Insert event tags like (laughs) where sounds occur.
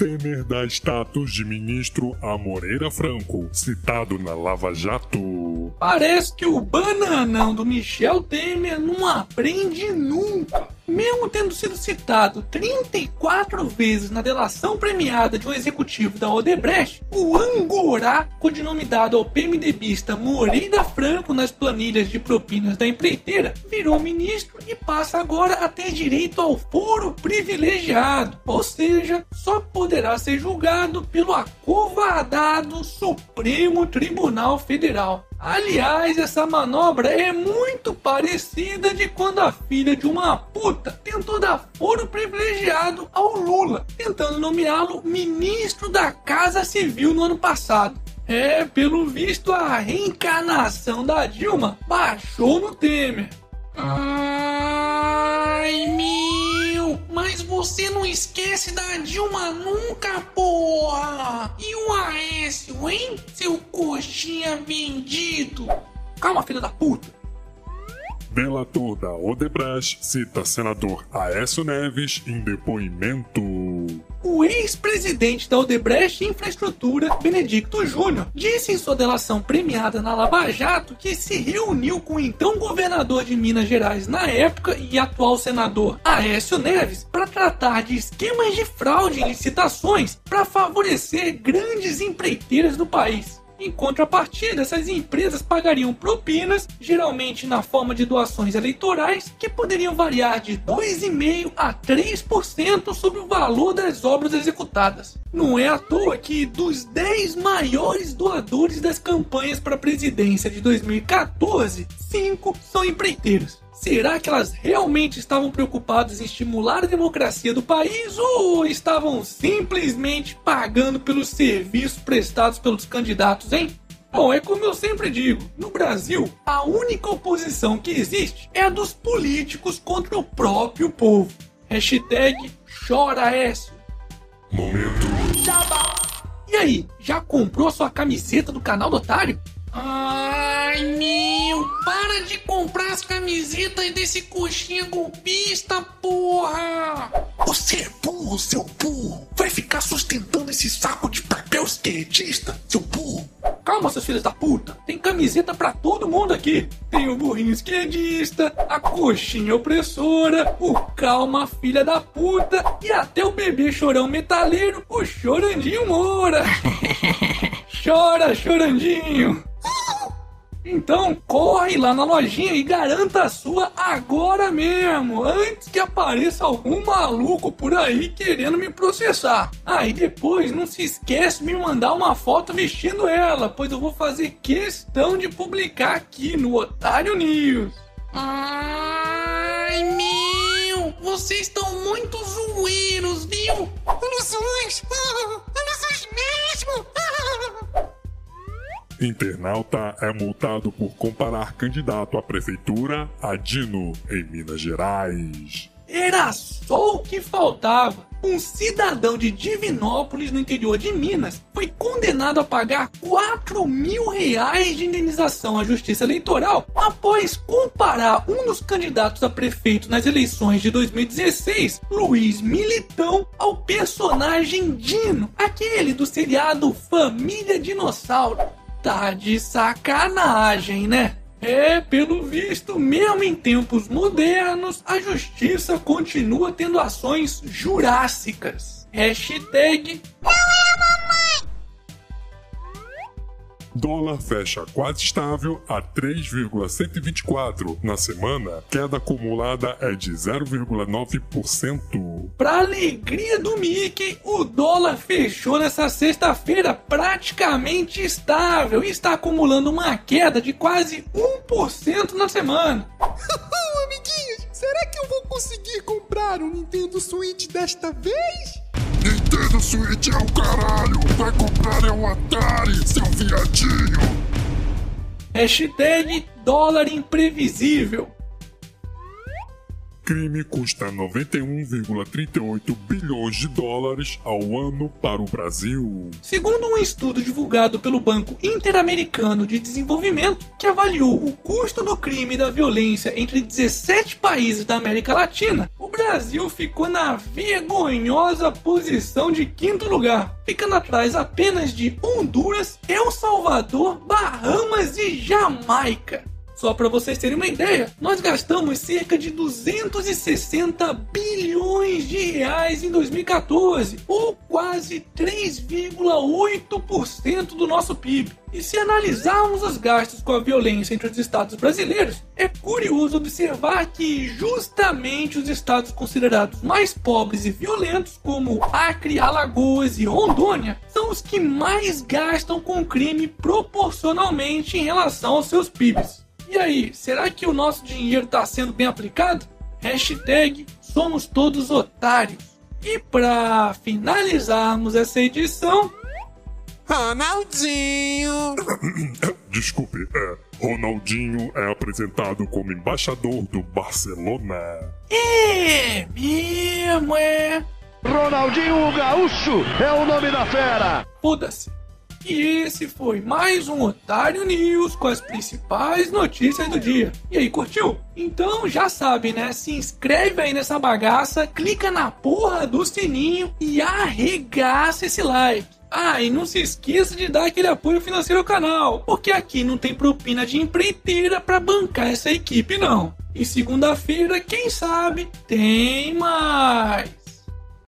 Temer dá status de ministro a Moreira Franco, citado na Lava Jato. Parece que o bananão do Michel Temer não aprende nunca. Mesmo tendo sido citado 34 vezes na delação premiada de um executivo da Odebrecht, o Angorá, codinome dado ao PMDBista Moreira Franco nas planilhas de propinas da empreiteira, virou ministro e passa agora a ter direito ao foro privilegiado, ou seja, só poderá ser julgado pelo acovardado Supremo Tribunal Federal. Aliás, essa manobra é muito parecida de quando a filha de uma puta tentou dar foro privilegiado ao Lula, tentando nomeá-lo ministro da Casa Civil no ano passado. É, pelo visto, a reencarnação da Dilma baixou no Temer. Ai, meu! Mas você não esquece da Dilma nunca, porra! E o Aécio, hein? Seu coxinha vendido! Calma, filha da puta! Delator da Odebrecht cita senador Aécio Neves em depoimento. O ex-presidente da Odebrecht Infraestrutura, Benedicto Júnior, disse em sua delação premiada na Lava Jato que se reuniu com o então governador de Minas Gerais na época e atual senador Aécio Neves para tratar de esquemas de fraude em licitações para favorecer grandes empreiteiras do país. Em contrapartida, essas empresas pagariam propinas, geralmente na forma de doações eleitorais, que poderiam variar de 2,5% a 3% sobre o valor das obras executadas. Não é à toa que dos 10 maiores doadores das campanhas para a presidência de 2014, 5 são empreiteiros. Será que elas realmente estavam preocupadas em estimular a democracia do país ou estavam simplesmente pagando pelos serviços prestados pelos candidatos, hein? Bom, é como eu sempre digo, no Brasil, a única oposição que existe é a dos políticos contra o próprio povo. Hashtag chora Écio. Momento. E aí, já comprou sua camiseta do canal do Otário? Ai, meu, para de comprar as camisetas desse coxinha golpista, porra! Você é burro, seu burro! Vai ficar sustentando esse saco de papel esquerdista, seu burro! Calma, seus filhos da puta. Tem camiseta pra todo mundo aqui. Tem o burrinho esquerdista, a coxinha opressora, o calma filha da puta e até o bebê chorão metaleiro, o chorandinho Moura. (laughs) Chora, chorandinho. Então corre lá na lojinha e garanta a sua agora mesmo, antes que apareça algum maluco por aí querendo me processar. Ah, e depois não se esquece de me mandar uma foto vestindo ela, pois eu vou fazer questão de publicar aqui no Otário News. Ai, meu, vocês estão muito zoeiros, viu? Ilusões! Ah, (laughs) ilusões mesmo! Internauta é multado por comparar candidato à prefeitura a Dino, em Minas Gerais. Era só o que faltava. Um cidadão de Divinópolis, no interior de Minas, foi condenado a pagar 4 mil reais de indenização à Justiça Eleitoral após comparar um dos candidatos a prefeito nas eleições de 2016, Luiz Militão, ao personagem Dino, aquele do seriado Família Dinossauro. Tá de sacanagem, né? É, pelo visto, mesmo em tempos modernos, a justiça continua tendo ações jurássicas. Hashtag Dólar fecha quase estável a 3,124. Na semana, queda acumulada é de 0,9%. Pra alegria do Mickey, o dólar fechou nessa sexta-feira praticamente estável e está acumulando uma queda de quase 1% na semana. (laughs) Amiguinhos, será que eu vou conseguir comprar um Nintendo Switch desta vez? Nintendo Switch é o caralho! Vai comprar é um Atari, seu viadinho! Hashtag dólar imprevisível. Crime custa 91,38 bilhões de dólares ao ano para o Brasil. Segundo um estudo divulgado pelo Banco Interamericano de Desenvolvimento, que avaliou o custo do crime e da violência entre 17 países da América Latina, o Brasil ficou na vergonhosa posição de quinto lugar, ficando atrás apenas de Honduras, El Salvador, Bahamas e Jamaica. Só para vocês terem uma ideia, nós gastamos cerca de 260 bilhões de reais em 2014, ou quase 3,8% do nosso PIB. E se analisarmos os gastos com a violência entre os estados brasileiros, é curioso observar que justamente os estados considerados mais pobres e violentos, como Acre, Alagoas e Rondônia, são os que mais gastam com crime proporcionalmente em relação aos seus PIBs. E aí, será que o nosso dinheiro está sendo bem aplicado? Hashtag somos todos otários. E para finalizarmos essa edição, Ronaldinho! (coughs) Desculpe, é, Ronaldinho é apresentado como embaixador do Barcelona. é mesmo, é. Ronaldinho Gaúcho é o nome da fera. Foda-se. E esse foi mais um Otário News com as principais notícias do dia. E aí, curtiu? Então já sabe, né? Se inscreve aí nessa bagaça, clica na porra do sininho e arregaça esse like. Ah, e não se esqueça de dar aquele apoio financeiro ao canal, porque aqui não tem propina de empreiteira para bancar essa equipe não. E segunda-feira, quem sabe, tem mais.